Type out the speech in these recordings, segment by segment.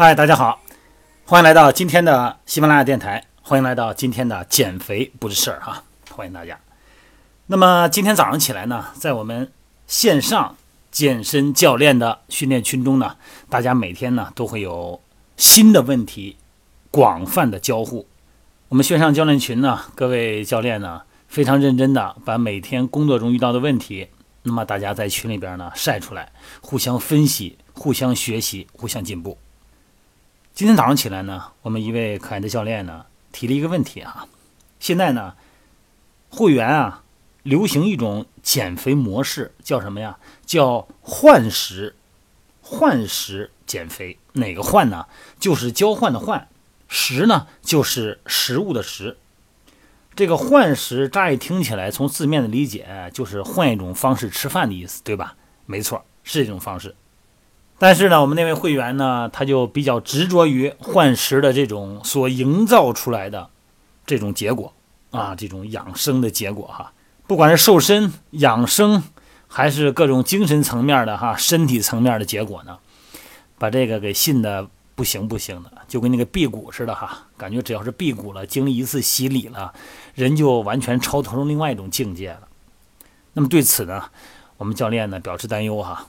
嗨，大家好，欢迎来到今天的喜马拉雅电台，欢迎来到今天的减肥不是事儿哈，欢迎大家。那么今天早上起来呢，在我们线上健身教练的训练群中呢，大家每天呢都会有新的问题广泛的交互。我们线上教练群呢，各位教练呢非常认真的把每天工作中遇到的问题，那么大家在群里边呢晒出来，互相分析、互相学习、互相进步。今天早上起来呢，我们一位可爱的教练呢提了一个问题啊。现在呢，会员啊流行一种减肥模式，叫什么呀？叫换食，换食减肥。哪个换呢？就是交换的换，食呢就是食物的食。这个换食乍一听起来，从字面的理解就是换一种方式吃饭的意思，对吧？没错，是这种方式。但是呢，我们那位会员呢，他就比较执着于换食的这种所营造出来的这种结果啊，这种养生的结果哈。不管是瘦身、养生，还是各种精神层面的哈、身体层面的结果呢，把这个给信的不行不行的，就跟那个辟谷似的哈，感觉只要是辟谷了，经历一次洗礼了，人就完全超脱另外一种境界了。那么对此呢，我们教练呢表示担忧哈。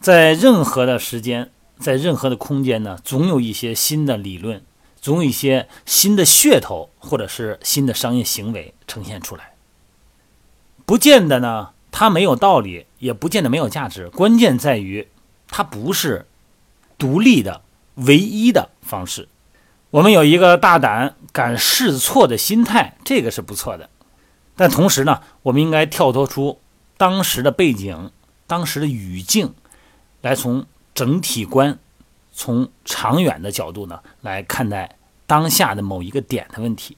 在任何的时间，在任何的空间呢，总有一些新的理论，总有一些新的噱头，或者是新的商业行为呈现出来。不见得呢，它没有道理，也不见得没有价值。关键在于，它不是独立的、唯一的方式。我们有一个大胆、敢试错的心态，这个是不错的。但同时呢，我们应该跳脱出当时的背景、当时的语境。来从整体观、从长远的角度呢来看待当下的某一个点的问题。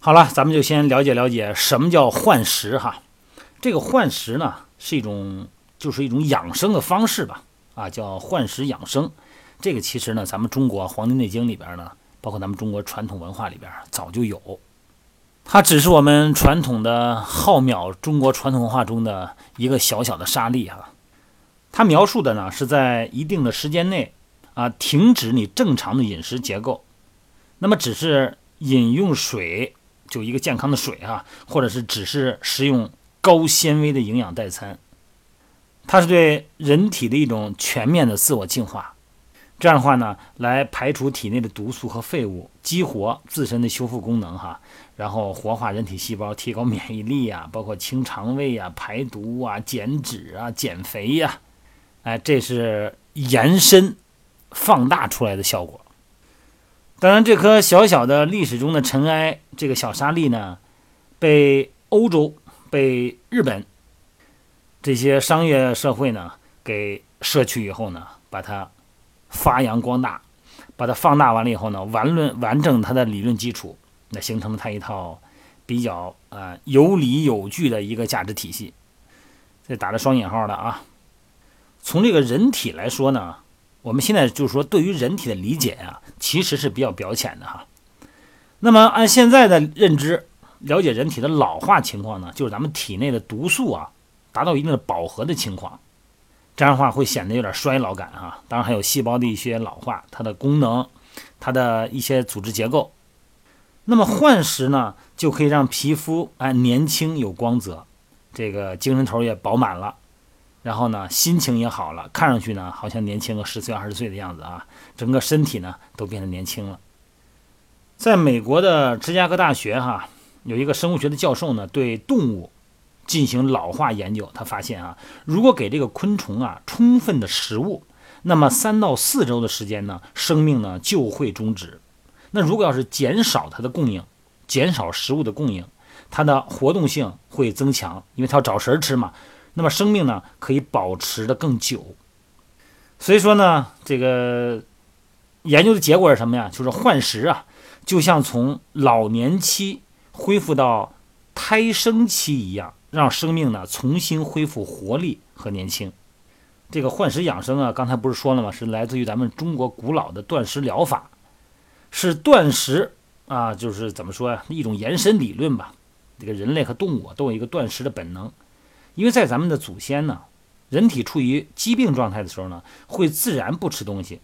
好了，咱们就先了解了解什么叫换食哈。这个换食呢是一种就是一种养生的方式吧，啊叫换食养生。这个其实呢咱们中国《黄帝内经》里边呢，包括咱们中国传统文化里边早就有，它只是我们传统的浩渺中国传统文化中的一个小小的沙粒哈。它描述的呢，是在一定的时间内，啊，停止你正常的饮食结构，那么只是饮用水，就一个健康的水啊，或者是只是食用高纤维的营养代餐，它是对人体的一种全面的自我净化，这样的话呢，来排除体内的毒素和废物，激活自身的修复功能哈，然后活化人体细胞，提高免疫力呀，包括清肠胃呀、排毒啊、减脂啊、减肥呀。哎，这是延伸、放大出来的效果。当然，这颗小小的历史中的尘埃，这个小沙粒呢，被欧洲、被日本这些商业社会呢给摄取以后呢，把它发扬光大，把它放大完了以后呢，完论完整它的理论基础，那形成了它一套比较啊有理有据的一个价值体系。这打了双引号的啊。从这个人体来说呢，我们现在就是说，对于人体的理解呀，其实是比较表浅的哈。那么按现在的认知，了解人体的老化情况呢，就是咱们体内的毒素啊达到一定的饱和的情况，这样的话会显得有点衰老感啊。当然还有细胞的一些老化，它的功能，它的一些组织结构。那么换食呢，就可以让皮肤哎年轻有光泽，这个精神头也饱满了。然后呢，心情也好了，看上去呢，好像年轻个十岁二十岁的样子啊，整个身体呢都变得年轻了。在美国的芝加哥大学哈，有一个生物学的教授呢，对动物进行老化研究，他发现啊，如果给这个昆虫啊充分的食物，那么三到四周的时间呢，生命呢就会终止。那如果要是减少它的供应，减少食物的供应，它的活动性会增强，因为它要找食儿吃嘛。那么生命呢可以保持的更久，所以说呢，这个研究的结果是什么呀？就是换食啊，就像从老年期恢复到胎生期一样，让生命呢重新恢复活力和年轻。这个换食养生啊，刚才不是说了吗？是来自于咱们中国古老的断食疗法，是断食啊，就是怎么说呀？一种延伸理论吧。这个人类和动物都有一个断食的本能。因为在咱们的祖先呢，人体处于疾病状态的时候呢，会自然不吃东西。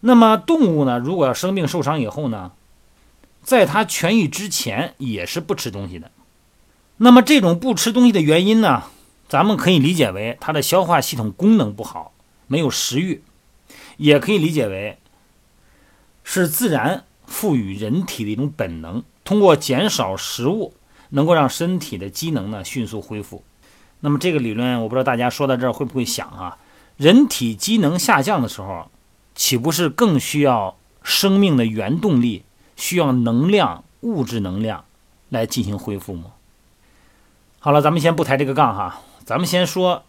那么动物呢，如果要生病受伤以后呢，在它痊愈之前也是不吃东西的。那么这种不吃东西的原因呢，咱们可以理解为它的消化系统功能不好，没有食欲，也可以理解为是自然赋予人体的一种本能，通过减少食物，能够让身体的机能呢迅速恢复。那么这个理论，我不知道大家说到这儿会不会想啊？人体机能下降的时候，岂不是更需要生命的原动力，需要能量、物质能量来进行恢复吗？好了，咱们先不抬这个杠哈，咱们先说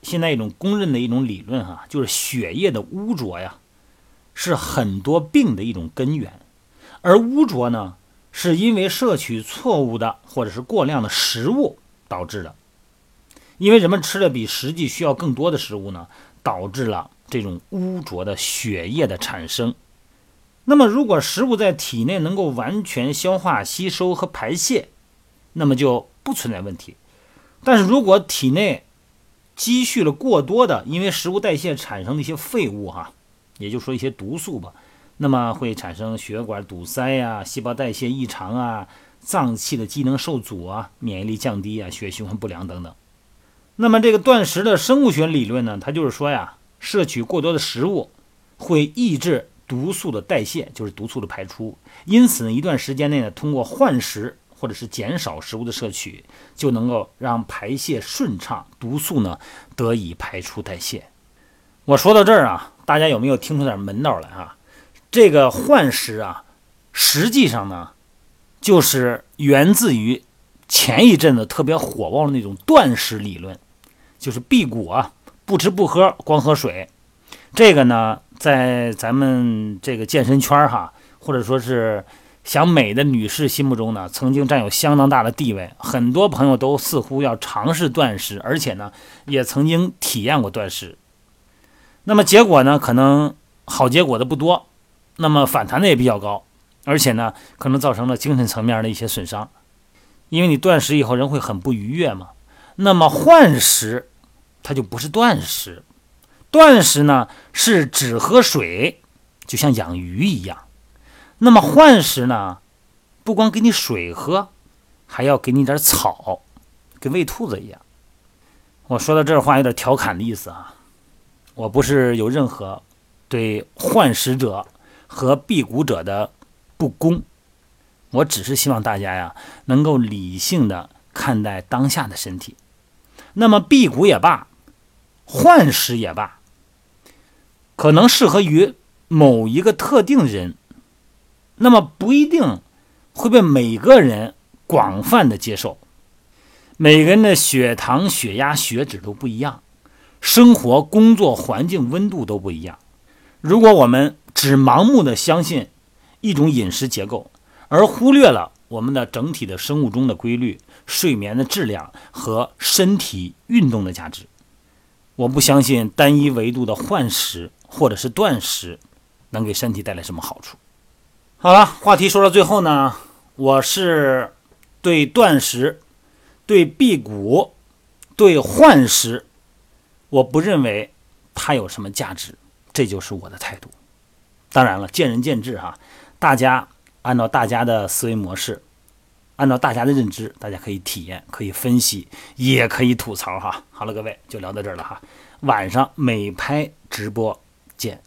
现在一种公认的一种理论哈，就是血液的污浊呀，是很多病的一种根源。而污浊呢，是因为摄取错误的或者是过量的食物导致的。因为人们吃的比实际需要更多的食物呢，导致了这种污浊的血液的产生。那么，如果食物在体内能够完全消化吸收和排泄，那么就不存在问题。但是如果体内积蓄了过多的因为食物代谢产生的一些废物哈，也就说一些毒素吧，那么会产生血管堵塞呀、细胞代谢异常啊、脏器的机能受阻啊、免疫力降低啊、血循环不良等等。那么这个断食的生物学理论呢，它就是说呀，摄取过多的食物会抑制毒素的代谢，就是毒素的排出。因此呢，一段时间内呢，通过换食。或者是减少食物的摄取，就能够让排泄顺畅，毒素呢得以排出代谢。我说到这儿啊，大家有没有听出点门道来啊？这个换食啊，实际上呢，就是源自于前一阵子特别火爆的那种断食理论，就是辟谷啊，不吃不喝，光喝水。这个呢，在咱们这个健身圈哈，或者说是。想美的女士心目中呢，曾经占有相当大的地位。很多朋友都似乎要尝试断食，而且呢，也曾经体验过断食。那么结果呢，可能好结果的不多，那么反弹的也比较高，而且呢，可能造成了精神层面的一些损伤。因为你断食以后人会很不愉悦嘛。那么换食，它就不是断食。断食呢，是只喝水，就像养鱼一样。那么换食呢，不光给你水喝，还要给你点草，跟喂兔子一样。我说到这话有点调侃的意思啊，我不是有任何对换食者和辟谷者的不公，我只是希望大家呀能够理性的看待当下的身体。那么辟谷也罢，换食也罢，可能适合于某一个特定人。那么不一定会被每个人广泛的接受，每个人的血糖、血压、血脂都不一样，生活、工作环境、温度都不一样。如果我们只盲目的相信一种饮食结构，而忽略了我们的整体的生物钟的规律、睡眠的质量和身体运动的价值，我不相信单一维度的换食或者是断食能给身体带来什么好处。好了，话题说到最后呢，我是对断食、对辟谷、对换食，我不认为它有什么价值，这就是我的态度。当然了，见仁见智哈，大家按照大家的思维模式，按照大家的认知，大家可以体验，可以分析，也可以吐槽哈。好了，各位就聊到这儿了哈，晚上美拍直播见。